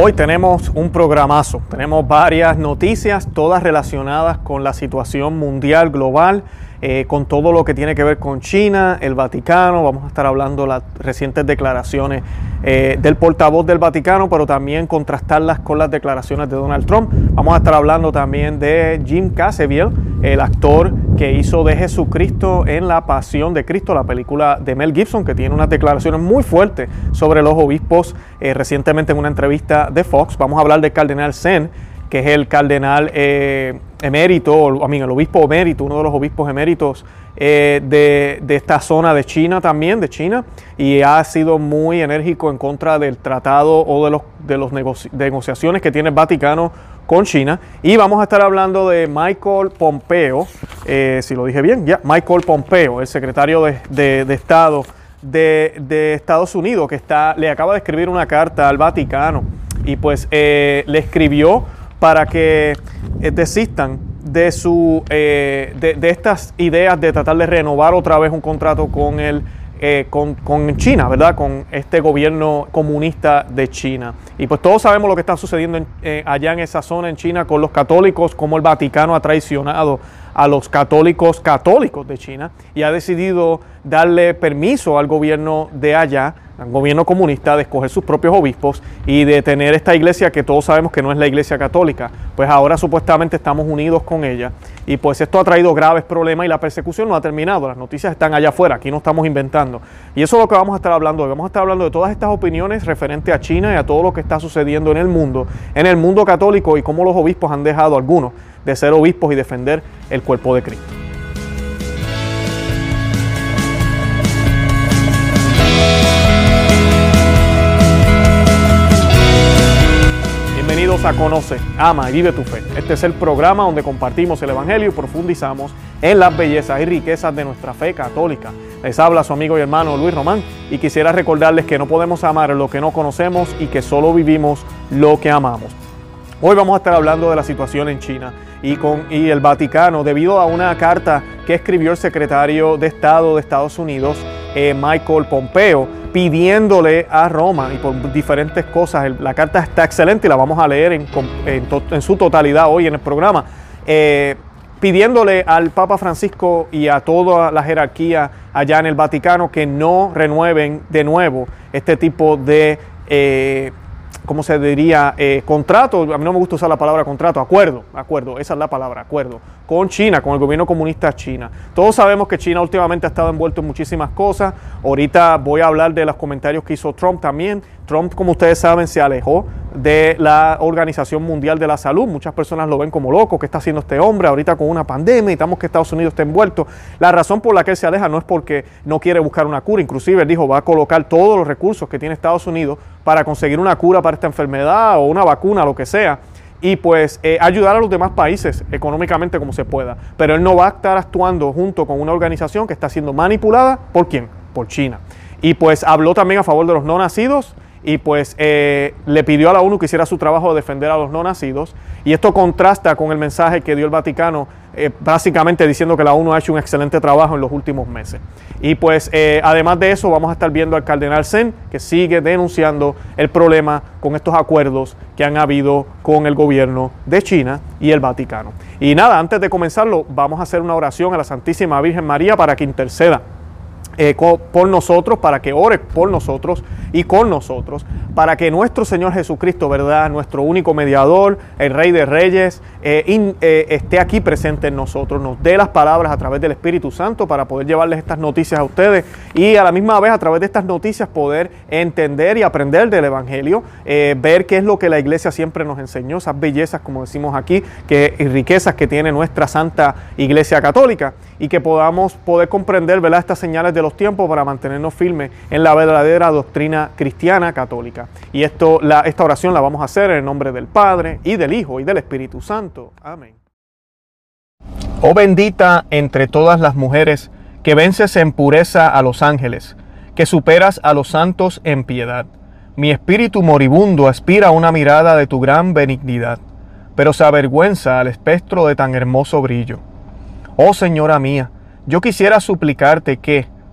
Hoy tenemos un programazo, tenemos varias noticias, todas relacionadas con la situación mundial, global, eh, con todo lo que tiene que ver con China, el Vaticano, vamos a estar hablando de las recientes declaraciones eh, del portavoz del Vaticano, pero también contrastarlas con las declaraciones de Donald Trump. Vamos a estar hablando también de Jim Cassavetes, el actor que hizo de Jesucristo en La Pasión de Cristo, la película de Mel Gibson, que tiene unas declaraciones muy fuertes sobre los obispos eh, recientemente en una entrevista de Fox. Vamos a hablar del cardenal Zen, que es el cardenal eh, emérito, o el obispo emérito, uno de los obispos eméritos eh, de, esta zona de China también, de China, y ha sido muy enérgico en contra del tratado o de los de los negociaciones que tiene el Vaticano con China. Y vamos a estar hablando de Michael Pompeo, eh, si lo dije bien, ya, Michael Pompeo, el secretario de, Estado de, Estados Unidos, que está, le acaba de escribir una carta al Vaticano y pues le escribió para que eh, desistan de, su, eh, de, estas ideas de tratar de renovar otra vez un contrato con, el, eh, con, China, ¿verdad? Con este gobierno comunista de China. Y pues todos sabemos lo que está sucediendo allá en esa zona en China con los católicos, cómo el Vaticano ha traicionado a los católicos católicos de China y ha decidido darle permiso al gobierno de allá al gobierno comunista de escoger sus propios obispos y de tener esta iglesia que todos sabemos que no es la iglesia católica. Pues ahora supuestamente estamos unidos con ella y pues esto ha traído graves problemas y la persecución no ha terminado. Las noticias están allá afuera, aquí no estamos inventando. Y eso es lo que vamos a estar hablando hoy. Vamos a estar hablando de todas estas opiniones referente a China y a todo lo que está sucediendo en el mundo, en el mundo católico y cómo los obispos han dejado algunos de ser obispos y defender el cuerpo de Cristo. a Conoce, Ama y Vive tu Fe. Este es el programa donde compartimos el Evangelio y profundizamos en las bellezas y riquezas de nuestra fe católica. Les habla su amigo y hermano Luis Román y quisiera recordarles que no podemos amar lo que no conocemos y que solo vivimos lo que amamos. Hoy vamos a estar hablando de la situación en China y, con, y el Vaticano debido a una carta que escribió el secretario de Estado de Estados Unidos, eh, Michael Pompeo, pidiéndole a Roma y por diferentes cosas. La carta está excelente y la vamos a leer en, su totalidad hoy en el programa. Eh, pidiéndole al Papa Francisco y a toda la jerarquía allá en el Vaticano que no renueven de nuevo este tipo de eh, ¿cómo se diría? Eh, contrato, a mí no me gusta usar la palabra contrato, acuerdo, acuerdo, esa es la palabra, acuerdo, con China, con el gobierno comunista China. Todos sabemos que China últimamente ha estado envuelto en muchísimas cosas. Ahorita voy a hablar de los comentarios que hizo Trump también. Trump, como ustedes saben, se alejó de la Organización Mundial de la Salud. Muchas personas lo ven como loco, ¿qué está haciendo este hombre ahorita con una pandemia? Estamos que Estados Unidos está envuelto. La razón por la que él se aleja no es porque no quiere buscar una cura, inclusive él dijo va a colocar todos los recursos que tiene Estados Unidos para conseguir una cura para esta enfermedad o una vacuna, lo que sea y pues eh, ayudar a los demás países económicamente como se pueda. Pero él no va a estar actuando junto con una organización que está siendo manipulada por quién? Por China. Y pues habló también a favor de los no nacidos y pues eh, le pidió a la ONU que hiciera su trabajo de defender a los no nacidos. Y esto contrasta con el mensaje que dio el Vaticano, eh, básicamente diciendo que la ONU ha hecho un excelente trabajo en los últimos meses. Y pues eh, además de eso vamos a estar viendo al cardenal Zen, que sigue denunciando el problema con estos acuerdos que han habido con el gobierno de China y el Vaticano. Y nada, antes de comenzarlo, vamos a hacer una oración a la Santísima Virgen María para que interceda eh, por nosotros, para que ore por nosotros y con nosotros, para que nuestro Señor Jesucristo, ¿verdad? Nuestro único mediador, el Rey de Reyes, eh, eh, esté aquí presente en nosotros, nos dé las palabras a través del Espíritu Santo para poder llevarles estas noticias a ustedes y a la misma vez a través de estas noticias poder entender y aprender del Evangelio, ver qué es lo que la iglesia siempre nos enseñó, esas bellezas, como decimos aquí, que, y riquezas que tiene nuestra Santa Iglesia Católica y que podamos poder comprender, ¿verdad? Estas señales de los tiempos para mantenernos firmes en la verdadera doctrina cristiana católica. Y esto, la, esta oración la vamos a hacer en el nombre del Padre y del Hijo y del Espíritu Santo. Amén. Oh bendita entre todas las mujeres, que vences en pureza a los ángeles, que superas a los santos en piedad. Mi espíritu moribundo aspira a una mirada de tu gran benignidad, pero se avergüenza al espectro de tan hermoso brillo. Oh Señora mía, yo quisiera suplicarte que,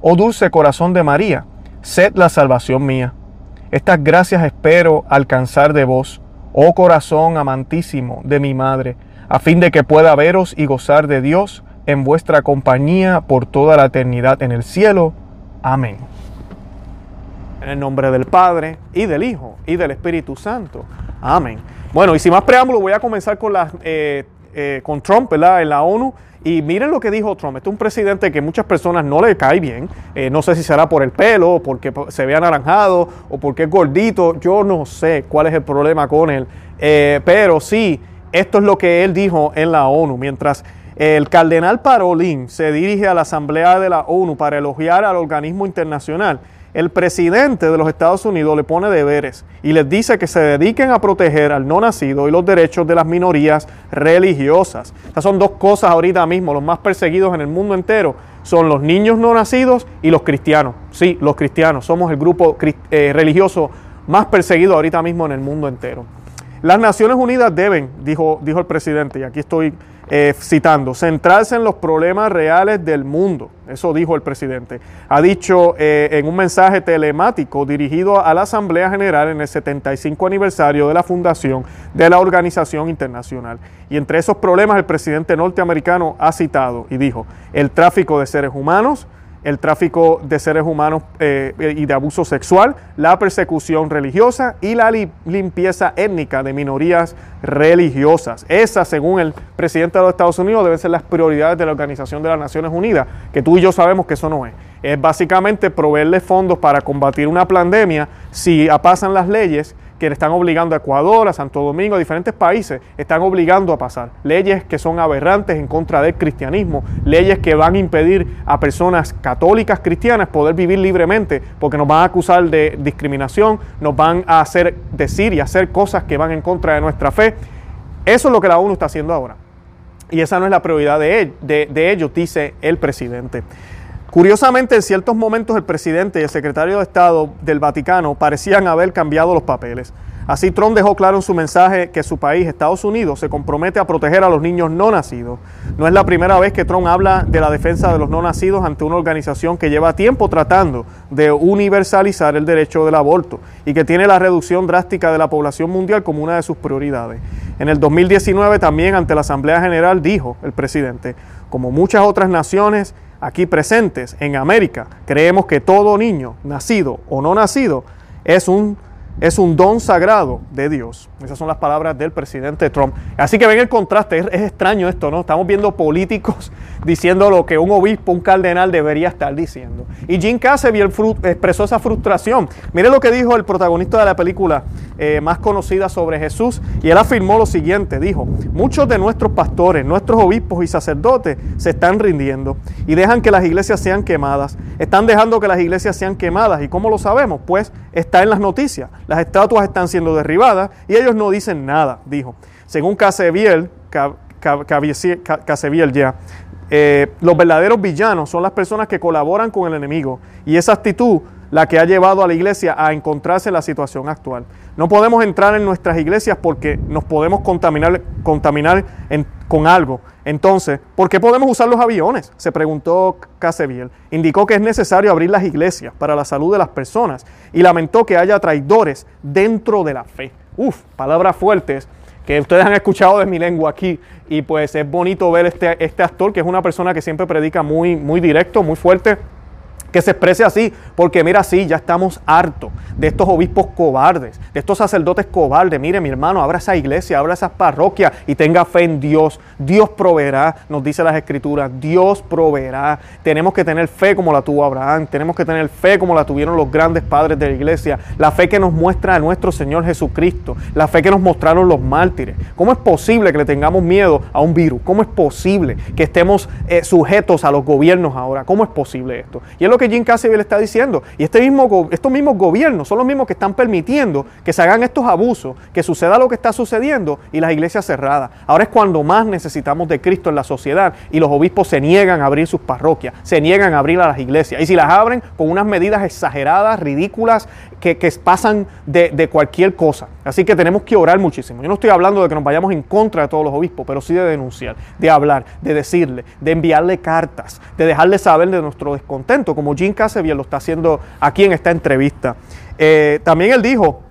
oh dulce corazón de María, sed la salvación mía. Estas gracias espero alcanzar de vos, oh corazón amantísimo de mi madre, a fin de que pueda veros y gozar de Dios en vuestra compañía por toda la eternidad en el cielo. Amén. En el nombre del Padre, y del Hijo, y del Espíritu Santo. Amén. Bueno, y sin más preámbulo, voy a comenzar con, eh, eh, con Trump, ¿verdad? En la ONU. Y miren lo que dijo Trump. Este es un presidente que muchas personas no le cae bien. Eh, no sé si será por el pelo, porque se ve anaranjado, o porque es gordito. Yo no sé cuál es el problema con él. pero sí, esto es lo que él dijo en la ONU. Mientras el cardenal Parolín se dirige a la Asamblea de la ONU para elogiar al organismo internacional. El presidente de los Estados Unidos le pone deberes y les dice que se dediquen a proteger al no nacido y los derechos de las minorías religiosas. Estas son dos cosas ahorita mismo. Los más perseguidos en el mundo entero son los niños no nacidos y los cristianos. Sí, los cristianos. Somos el grupo eh, religioso más perseguido ahorita mismo en el mundo entero. Las Naciones Unidas deben, dijo, dijo el presidente, y aquí estoy eh, citando, centrarse en los problemas reales del mundo. Eso dijo el presidente. Ha dicho eh, en un mensaje telemático dirigido a la Asamblea General en el 75 aniversario de la fundación de la Organización Internacional. Y entre esos problemas el presidente norteamericano ha citado y dijo el tráfico de seres humanos, el tráfico de seres humanos eh, y de abuso sexual, la persecución religiosa y la limpieza étnica de minorías religiosas. Esas, según el presidente de los Estados Unidos, deben ser las prioridades de la Organización de las Naciones Unidas, que tú y yo sabemos que eso no es. Es básicamente proveerle fondos para combatir una pandemia si pasan las leyes que están obligando a Ecuador, a Santo Domingo, a diferentes países, están obligando a pasar. Leyes que son aberrantes en contra del cristianismo, leyes que van a impedir a personas católicas cristianas poder vivir libremente, porque nos van a acusar de discriminación, nos van a hacer decir y hacer cosas que van en contra de nuestra fe. Eso es lo que la ONU está haciendo ahora. Y esa no es la prioridad de, de ellos, dice el presidente. Curiosamente, en ciertos momentos el presidente y el secretario de Estado del Vaticano parecían haber cambiado los papeles. Así Trump dejó claro en su mensaje que su país, Estados Unidos, se compromete a proteger a los niños no nacidos. No es la primera vez que Trump habla de la defensa de los no nacidos ante una organización que lleva tiempo tratando de universalizar el derecho del aborto y que tiene la reducción drástica de la población mundial como una de sus prioridades. En el 2019 también ante la Asamblea General dijo el presidente, como muchas otras naciones, aquí presentes en América, creemos que todo niño, nacido o no nacido, es un es un don sagrado de Dios. Esas son las palabras del presidente Trump. Así que ven el contraste, es, extraño esto, ¿no? Estamos viendo políticos diciendo lo que un obispo, un cardenal debería estar diciendo. Y Jim Cassavy expresó esa frustración. Mire lo que dijo el protagonista de la película eh, más conocida sobre Jesús, y él afirmó lo siguiente, dijo, muchos de nuestros pastores, nuestros obispos y sacerdotes se están rindiendo y dejan que las iglesias sean quemadas. Están dejando que las iglesias sean quemadas. ¿Y cómo lo sabemos? Pues está en las noticias las estatuas están siendo derribadas y ellos no dicen nada, dijo. Según Caseviel, ya, eh, los verdaderos villanos son las personas que colaboran con el enemigo y esa actitud la que ha llevado a la iglesia a encontrarse en la situación actual. No podemos entrar en nuestras iglesias porque nos podemos contaminar, con algo. Entonces, ¿por qué podemos usar los aviones? Se preguntó Caseviel. Indicó que es necesario abrir las iglesias para la salud de las personas y lamentó que haya traidores dentro de la fe. Uf, palabras fuertes que ustedes han escuchado de mi lengua aquí y pues es bonito ver este, este actor que es una persona que siempre predica muy directo, muy fuerte que se exprese así, porque mira, sí, ya estamos hartos de estos obispos cobardes, de estos sacerdotes cobardes. Mire, mi hermano, abra esa iglesia, abra esas parroquias y tenga fe en Dios. Dios proveerá, nos dice las escrituras, Dios proveerá. Tenemos que tener fe como la tuvo Abraham, tenemos que tener fe como la tuvieron los grandes padres de la iglesia, la fe que nos muestra a nuestro Señor Jesucristo, la fe que nos mostraron los mártires. ¿Cómo es posible que le tengamos miedo a un virus? ¿Cómo es posible que estemos eh, sujetos a los gobiernos ahora? ¿Cómo es posible esto? Y es lo que Jim Cassaville está diciendo. Y este mismo, estos mismos gobiernos son los mismos que están permitiendo que se hagan estos abusos, que suceda lo que está sucediendo y las iglesias cerradas. Ahora es cuando más necesitamos de Cristo en la sociedad y los obispos se niegan a abrir sus parroquias, se niegan a abrir a las iglesias. Y si las abren con unas medidas exageradas, ridículas, que, pasan de, de cualquier cosa. Así que tenemos que orar muchísimo. Yo no estoy hablando de que nos vayamos en contra de todos los obispos, pero sí de denunciar, de hablar, de decirle, de enviarle cartas, de dejarle saber de nuestro descontento, como Jim Casevier lo está haciendo aquí en esta entrevista. Eh, también él dijo,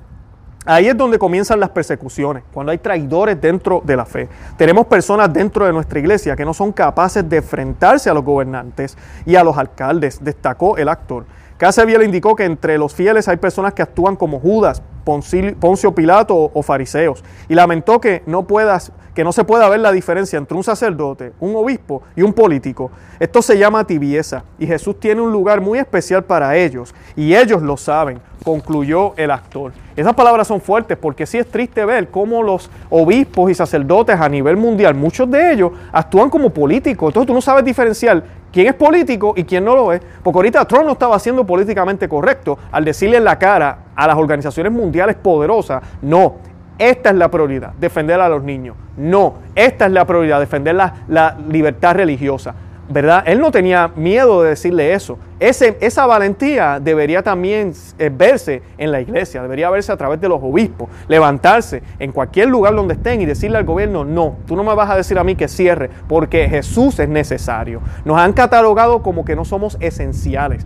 Ahí es donde comienzan las persecuciones, cuando hay traidores dentro de la fe. Tenemos personas dentro de nuestra iglesia que no son capaces de enfrentarse a los gobernantes y a los alcaldes, destacó el actor. Caseviel indicó que entre los fieles hay personas que actúan como Judas, Poncio Pilato o fariseos, y lamentó que no puedas que no se pueda ver la diferencia entre un sacerdote, un obispo y un político. Esto se llama tibieza y Jesús tiene un lugar muy especial para ellos y ellos lo saben, concluyó el actor. Esas palabras son fuertes porque sí es triste ver cómo los obispos y sacerdotes a nivel mundial, muchos de ellos actúan como políticos. Entonces tú no sabes diferenciar quién es político y quién no lo es. Porque ahorita Trump no estaba siendo políticamente correcto al decirle en la cara a las organizaciones mundiales poderosas, no, esta es la prioridad, defender a los niños. No, esta es la prioridad, defender la, libertad religiosa. ¿Verdad? Él no tenía miedo de decirle eso. Esa valentía debería también eh, verse en la iglesia, debería verse a través de los obispos, levantarse en cualquier lugar donde estén y decirle al gobierno, no, tú no me vas a decir a mí que cierre, porque Jesús es necesario. Nos han catalogado como que no somos esenciales.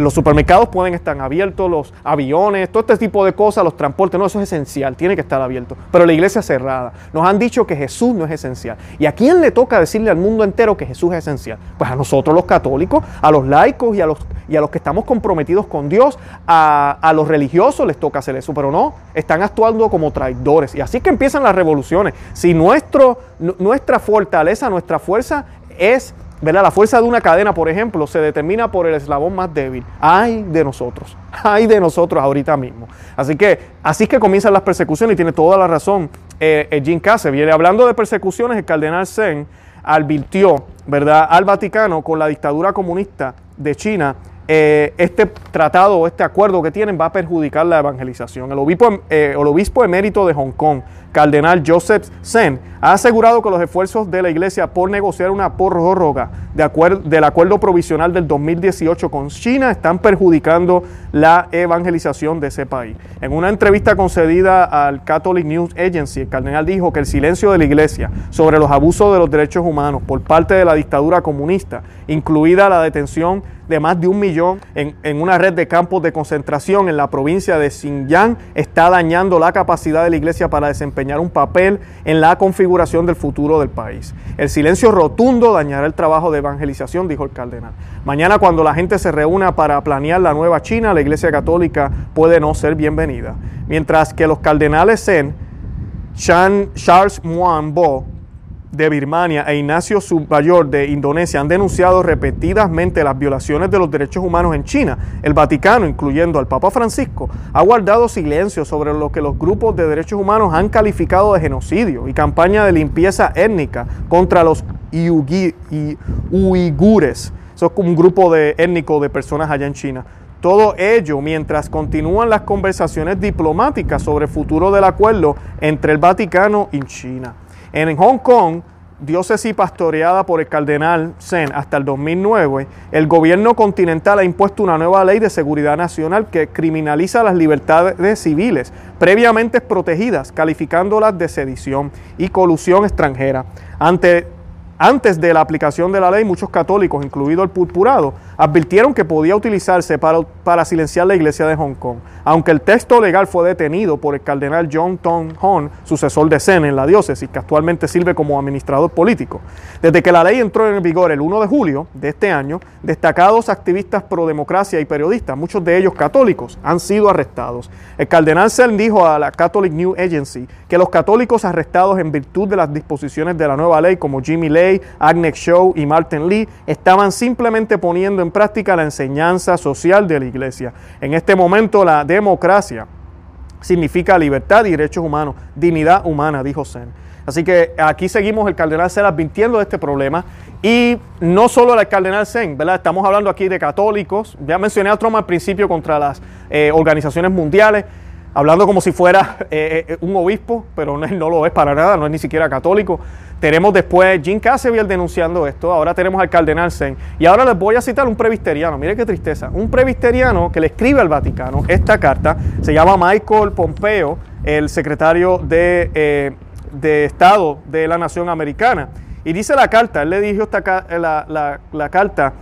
Los supermercados pueden estar abiertos, los aviones, todo este tipo de cosas, los transportes, no, eso es esencial, tiene que estar abierto. Pero la iglesia cerrada. Nos han dicho que Jesús no es esencial. ¿Y a quién le toca decirle al mundo entero que Jesús es esencial? Pues a nosotros los católicos, a los laicos y a los, y a los que estamos comprometidos con Dios, a, a los religiosos les toca hacer eso, pero no, están actuando como traidores. Y así que empiezan las revoluciones. Si nuestro, nuestra fortaleza, nuestra fuerza es la fuerza de una cadena, por ejemplo, se determina por el eslabón más débil. Ay de nosotros, ay de nosotros ahorita mismo. Así que así es que comienzan las persecuciones y tiene toda la razón eh, eh Jim Viene Hablando de persecuciones, el cardenal Zen advirtió ¿verdad? al Vaticano con la dictadura comunista de China eh, este tratado este acuerdo que tienen va a perjudicar la evangelización. El obispo, eh, el obispo emérito de Hong Kong, cardenal Joseph Zen, ha asegurado que los esfuerzos de la iglesia por negociar una prórroga de del acuerdo provisional del 2018 con China están perjudicando la evangelización de ese país. En una entrevista concedida al Catholic News Agency, el cardenal dijo que el silencio de la iglesia sobre los abusos de los derechos humanos por parte de la dictadura comunista, incluida la detención de más de un millón en, una red de campos de concentración en la provincia de Xinjiang, está dañando la capacidad de la iglesia para desempeñar un papel en la configuración del futuro del país. El silencio rotundo dañará el trabajo de evangelización, dijo el cardenal. Mañana cuando la gente se reúna para planear la nueva China, la Iglesia Católica puede no ser bienvenida. Mientras que los cardenales Zen, Charles Muan de Birmania e Ignacio Submayor de Indonesia han denunciado repetidamente las violaciones de los derechos humanos en China. El Vaticano, incluyendo al Papa Francisco, ha guardado silencio sobre lo que los grupos de derechos humanos han calificado de genocidio y campaña de limpieza étnica contra los uigures. Eso es un grupo de étnico de personas allá en China. Todo ello mientras continúan las conversaciones diplomáticas sobre el futuro del acuerdo entre el Vaticano y China. En Hong Kong, diócesis pastoreada por el cardenal Zen hasta el 2009, el gobierno continental ha impuesto una nueva ley de seguridad nacional que criminaliza las libertades civiles previamente protegidas, calificándolas de sedición y colusión extranjera. Ante antes de la aplicación de la ley, muchos católicos, incluido el purpurado, advirtieron que podía utilizarse para, para, silenciar la iglesia de Hong Kong. Aunque el texto legal fue detenido por el cardenal John Tong Hon, sucesor de Zen en la diócesis, que actualmente sirve como administrador político. Desde que la ley entró en vigor el 1 de julio de este año, destacados activistas pro democracia y periodistas, muchos de ellos católicos, han sido arrestados. El cardenal Zen dijo a la Catholic News Agency que los católicos arrestados en virtud de las disposiciones de la nueva ley, como Jimmy Lay, Agnes Show y Martin Lee estaban simplemente poniendo en práctica la enseñanza social de la iglesia. En este momento la democracia significa libertad y derechos humanos, dignidad humana, dijo Zen. Así que aquí seguimos el cardenal Ser advirtiendo de este problema Y no solo el cardenal Zen, ¿verdad? Estamos hablando aquí de católicos. Ya mencioné a Trump al principio contra las eh, organizaciones mundiales, hablando como si fuera eh, eh, un obispo, pero no, no, lo es para nada, no es ni siquiera católico. Tenemos después Jim Casseviel denunciando esto, ahora tenemos al cardenal Zen. Y ahora les voy a citar un previsteriano, mire qué tristeza, un previsteriano que le escribe al Vaticano esta carta, se llama Michael Pompeo, el secretario de, de Estado de la Nación Americana. Y dice la carta, él le dijo esta, la, la, carta,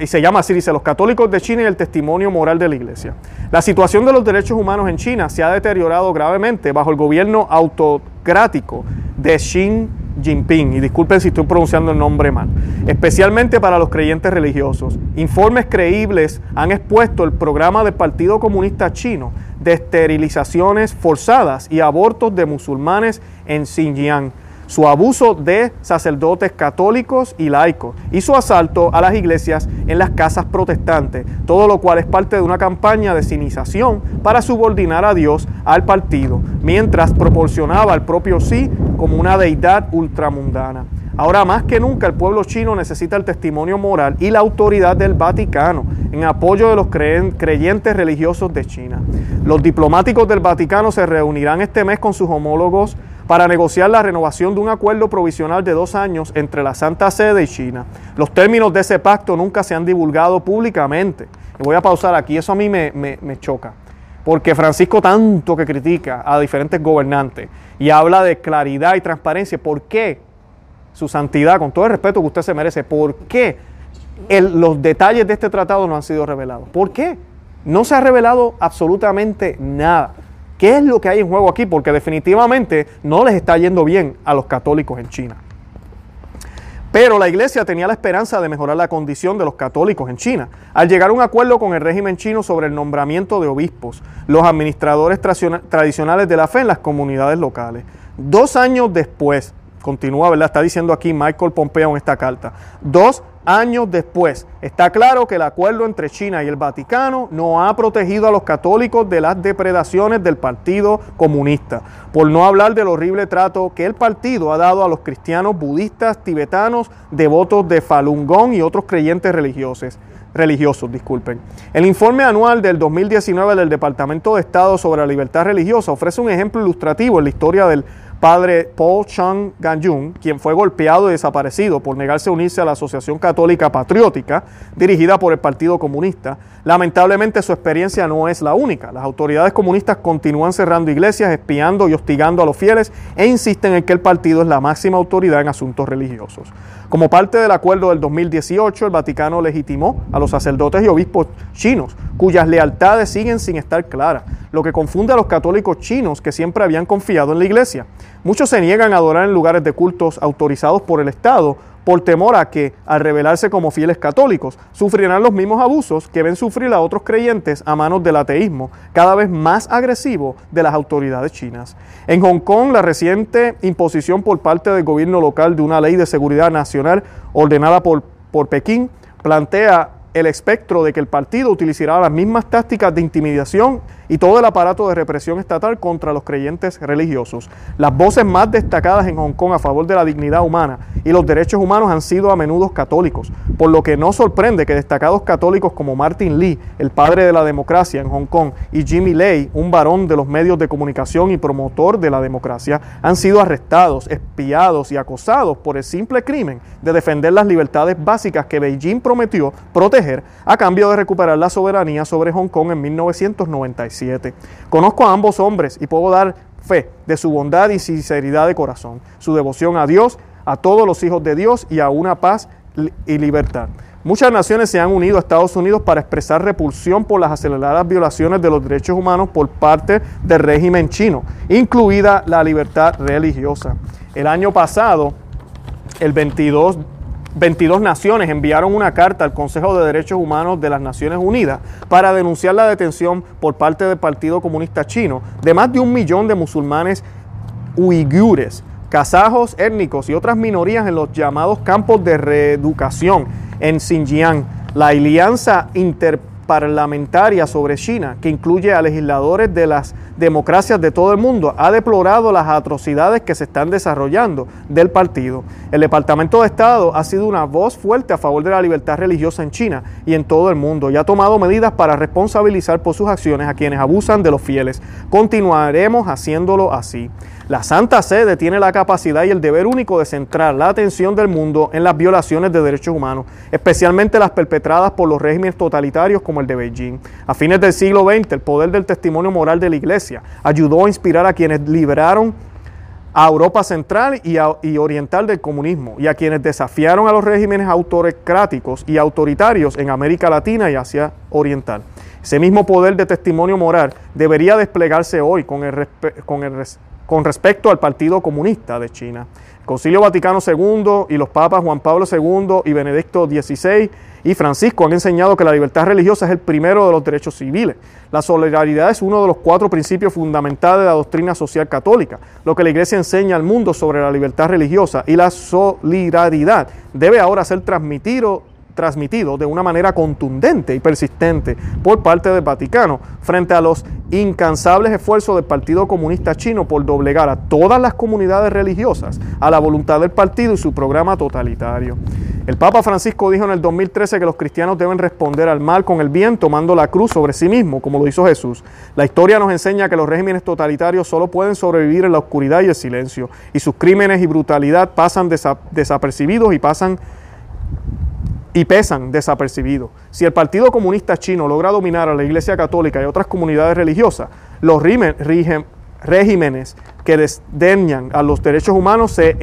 y se llama así, dice, los católicos de China y el testimonio moral de la iglesia. La situación de los derechos humanos en China se ha deteriorado gravemente bajo el gobierno autocrático de Xi Jinping, y disculpen si estoy pronunciando el nombre mal, especialmente para los creyentes religiosos. Informes creíbles han expuesto el programa del Partido Comunista Chino de esterilizaciones forzadas y abortos de musulmanes en Xinjiang su abuso de sacerdotes católicos y laicos y su asalto a las iglesias en las casas protestantes, todo lo cual es parte de una campaña de cinización para subordinar a Dios al partido, mientras proporcionaba al propio sí como una deidad ultramundana. Ahora más que nunca el pueblo chino necesita el testimonio moral y la autoridad del Vaticano en apoyo de los creyentes religiosos de China. Los diplomáticos del Vaticano se reunirán este mes con sus homólogos para negociar la renovación de un acuerdo provisional de dos años entre la Santa Sede y China. Los términos de ese pacto nunca se han divulgado públicamente. Y voy a pausar aquí, eso a mí me, me choca. Porque Francisco tanto que critica a diferentes gobernantes y habla de claridad y transparencia, ¿por qué su santidad, con todo el respeto que usted se merece, por qué los detalles de este tratado no han sido revelados? ¿Por qué? No se ha revelado absolutamente nada. ¿Qué es lo que hay en juego aquí? Porque definitivamente no les está yendo bien a los católicos en China. Pero la iglesia tenía la esperanza de mejorar la condición de los católicos en China, al llegar a un acuerdo con el régimen chino sobre el nombramiento de obispos, los administradores tradicionales de la fe en las comunidades locales. Dos años después, continúa, ¿verdad? Está diciendo aquí Michael Pompeo en esta carta. Dos años después. Está claro que el acuerdo entre China y el Vaticano no ha protegido a los católicos de las depredaciones del Partido Comunista, por no hablar del horrible trato que el partido ha dado a los cristianos budistas tibetanos, devotos de Falun Gong y otros creyentes religiosos religiosos, disculpen. El informe anual del 2019 del Departamento de Estado sobre la libertad religiosa ofrece un ejemplo ilustrativo en la historia del padre Paul Chang Ganjun, quien fue golpeado y desaparecido por negarse a unirse a la Asociación Católica Patriótica, dirigida por el Partido Comunista. Lamentablemente su experiencia no es la única. Las autoridades comunistas continúan cerrando iglesias, espiando y hostigando a los fieles e insisten en que el partido es la máxima autoridad en asuntos religiosos. Como parte del acuerdo del 2018, el Vaticano legitimó a los sacerdotes y obispos chinos, cuyas lealtades siguen sin estar claras, lo que confunde a los católicos chinos que siempre habían confiado en la iglesia. Muchos se niegan a adorar en lugares de cultos autorizados por el Estado por temor a que, al revelarse como fieles católicos, sufrirán los mismos abusos que ven sufrir a otros creyentes a manos del ateísmo, cada vez más agresivo de las autoridades chinas. En Hong Kong, la reciente imposición por parte del gobierno local de una ley de seguridad nacional ordenada por, por Pekín plantea el espectro de que el partido utilizará las mismas tácticas de intimidación y todo el aparato de represión estatal contra los creyentes religiosos. Las voces más destacadas en Hong Kong a favor de la dignidad humana y los derechos humanos han sido a menudo católicos, por lo que no sorprende que destacados católicos como Martin Lee, el padre de la democracia en Hong Kong, y Jimmy Lay, un varón de los medios de comunicación y promotor de la democracia, han sido arrestados, espiados y acosados por el simple crimen de defender las libertades básicas que Beijing prometió proteger a cambio de recuperar la soberanía sobre Hong Kong en 1997. Conozco a ambos hombres y puedo dar fe de su bondad y sinceridad de corazón, su devoción a Dios, a todos los hijos de Dios y a una paz y libertad. Muchas naciones se han unido a Estados Unidos para expresar repulsión por las aceleradas violaciones de los derechos humanos por parte del régimen chino, incluida la libertad religiosa. El año pasado, el 22 22 naciones enviaron una carta al Consejo de Derechos Humanos de las Naciones Unidas para denunciar la detención por parte del Partido Comunista Chino de más de un millón de musulmanes uigures, kazajos étnicos y otras minorías en los llamados campos de reeducación en Xinjiang. La Alianza Interparlamentaria sobre China, que incluye a legisladores de las democracias de todo el mundo, ha deplorado las atrocidades que se están desarrollando del partido. El Departamento de Estado ha sido una voz fuerte a favor de la libertad religiosa en China y en todo el mundo y ha tomado medidas para responsabilizar por sus acciones a quienes abusan de los fieles. Continuaremos haciéndolo así. La Santa Sede tiene la capacidad y el deber único de centrar la atención del mundo en las violaciones de derechos humanos, especialmente las perpetradas por los regímenes totalitarios como el de Beijing. A fines del siglo XX, el poder del testimonio moral de la Iglesia ayudó a inspirar a quienes liberaron a Europa Central y, Oriental del comunismo y a quienes desafiaron a los regímenes autocráticos y autoritarios en América Latina y Asia Oriental. Ese mismo poder de testimonio moral debería desplegarse hoy con el, con el, con respecto al Partido Comunista de China. El Concilio Vaticano II y los papas Juan Pablo II y Benedicto XVI y Francisco han enseñado que la libertad religiosa es el primero de los derechos civiles. La solidaridad es uno de los cuatro principios fundamentales de la doctrina social católica. Lo que la Iglesia enseña al mundo sobre la libertad religiosa y la solidaridad debe ahora ser transmitido transmitido de una manera contundente y persistente por parte del Vaticano frente a los incansables esfuerzos del Partido Comunista Chino por doblegar a todas las comunidades religiosas a la voluntad del partido y su programa totalitario. El Papa Francisco dijo en el 2013 que los cristianos deben responder al mal con el bien tomando la cruz sobre sí mismo, como lo hizo Jesús. La historia nos enseña que los regímenes totalitarios solo pueden sobrevivir en la oscuridad y el silencio, y sus crímenes y brutalidad pasan desapercibidos y pasan y pesan desapercibidos. Si el Partido Comunista Chino logra dominar a la Iglesia Católica y otras comunidades religiosas, los regímenes que desdeñan a los derechos humanos se,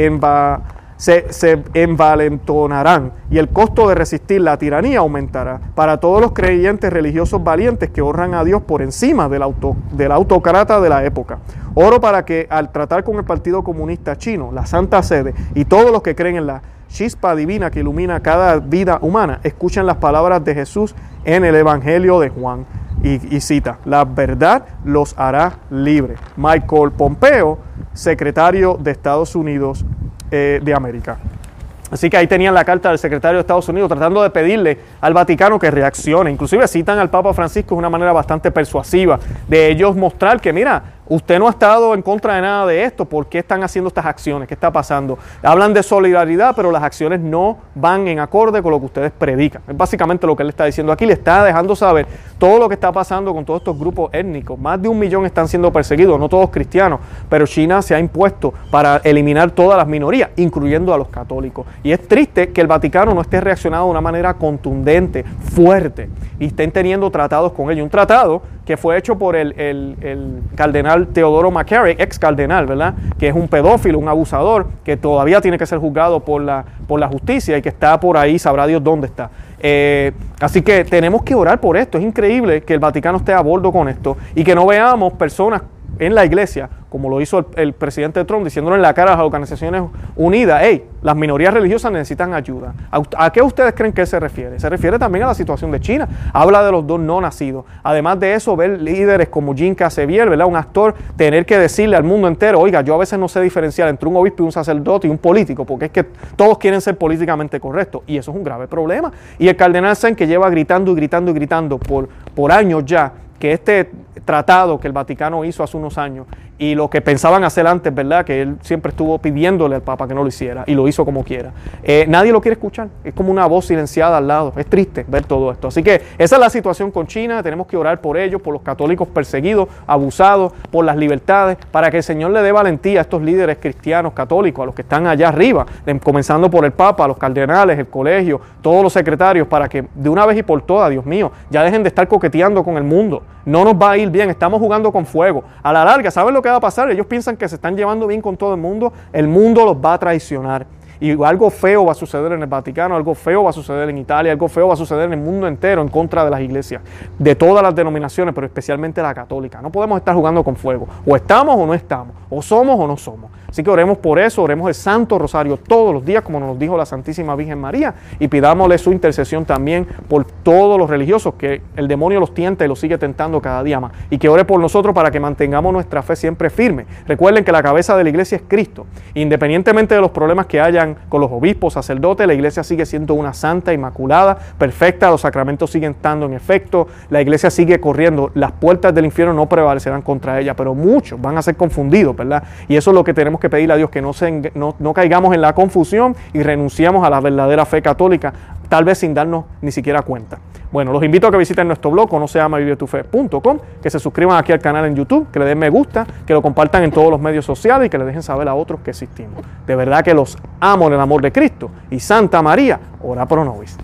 envalentonarán y el costo de resistir la tiranía aumentará para todos los creyentes religiosos valientes que honran a Dios por encima del, auto, del autócrata de la época. Oro para que al tratar con el Partido Comunista Chino, la Santa Sede y todos los que creen en la chispa divina que ilumina cada vida humana, escuchen las palabras de Jesús en el Evangelio de Juan. Y, cita, la verdad los hará libres. Michael Pompeo, secretario de Estados Unidos eh, de América. Así que ahí tenían la carta del secretario de Estados Unidos tratando de pedirle al Vaticano que reaccione. Inclusive citan al Papa Francisco de una manera bastante persuasiva de ellos mostrar que, mira, Usted no ha estado en contra de nada de esto. ¿Por qué están haciendo estas acciones? ¿Qué está pasando? Hablan de solidaridad, pero las acciones no van en acorde con lo que ustedes predican. Es básicamente lo que él está diciendo aquí. Le está dejando saber todo lo que está pasando con todos estos grupos étnicos. Más de un millón están siendo perseguidos, no todos cristianos, pero China se ha impuesto para eliminar todas las minorías, incluyendo a los católicos. Y es triste que el Vaticano no esté reaccionando de una manera contundente, fuerte, y estén teniendo tratados con ellos. Un tratado que fue hecho por el, el cardenal Teodoro McCarrick, ex cardenal, ¿verdad? Que es un pedófilo, un abusador, que todavía tiene que ser juzgado por la, por la justicia y que está por ahí, sabrá Dios dónde está. Eh, así que tenemos que orar por esto. Es increíble que el Vaticano esté a bordo con esto y que no veamos personas en la iglesia como lo hizo el, presidente Trump, diciéndole en la cara a las Organizaciones Unidas, hey, las minorías religiosas necesitan ayuda. ¿A, qué ustedes creen que se refiere? Se refiere también a la situación de China. Habla de los dos no nacidos. Además de eso, ver líderes como Jim Casevier, ¿verdad? Un actor, tener que decirle al mundo entero, oiga, yo a veces no sé diferenciar entre un obispo y un sacerdote y un político, porque es que todos quieren ser políticamente correctos. Y eso es un grave problema. Y el cardenal Sen, que lleva gritando y gritando y gritando por, por años ya, que este tratado que el Vaticano hizo hace unos años y lo que pensaban hacer antes, ¿verdad? Que él siempre estuvo pidiéndole al Papa que no lo hiciera y lo hizo como quiera. Eh, nadie lo quiere escuchar, es como una voz silenciada al lado, es triste ver todo esto. Así que esa es la situación con China, tenemos que orar por ellos, por los católicos perseguidos, abusados, por las libertades, para que el Señor le dé valentía a estos líderes cristianos católicos, a los que están allá arriba, comenzando por el Papa, los cardenales, el colegio, todos los secretarios, para que de una vez y por todas, Dios mío, ya dejen de estar coqueteando con el mundo. No nos va a ir bien, estamos jugando con fuego. A la larga, ¿saben lo que va a pasar? Ellos piensan que se están llevando bien con todo el mundo, el mundo los va a traicionar. Y algo feo va a suceder en el Vaticano, algo feo va a suceder en Italia, algo feo va a suceder en el mundo entero en contra de las iglesias, de todas las denominaciones, pero especialmente la católica. No podemos estar jugando con fuego. O estamos o no estamos, o somos o no somos. Así que oremos por eso, oremos el Santo Rosario todos los días, como nos dijo la Santísima Virgen María, y pidámosle su intercesión también por todos los religiosos, que el demonio los tienta y los sigue tentando cada día más. Y que ore por nosotros para que mantengamos nuestra fe siempre firme. Recuerden que la cabeza de la iglesia es Cristo. Independientemente de los problemas que hayan con los obispos, sacerdotes, la iglesia sigue siendo una santa, inmaculada, perfecta, los sacramentos siguen estando en efecto, la iglesia sigue corriendo, las puertas del infierno no prevalecerán contra ella, pero muchos van a ser confundidos, ¿verdad? Y eso es lo que tenemos que pedirle a Dios, que no, se, no, no caigamos en la confusión y renunciamos a la verdadera fe católica, tal vez sin darnos ni siquiera cuenta. Bueno, los invito a que visiten nuestro blog, conoceamavivetufe.com, que se suscriban aquí al canal en YouTube, que le den me gusta, que lo compartan en todos los medios sociales y que le dejen saber a otros que existimos. De verdad que los amo en el amor de Cristo. Y Santa María, ora pro nobis.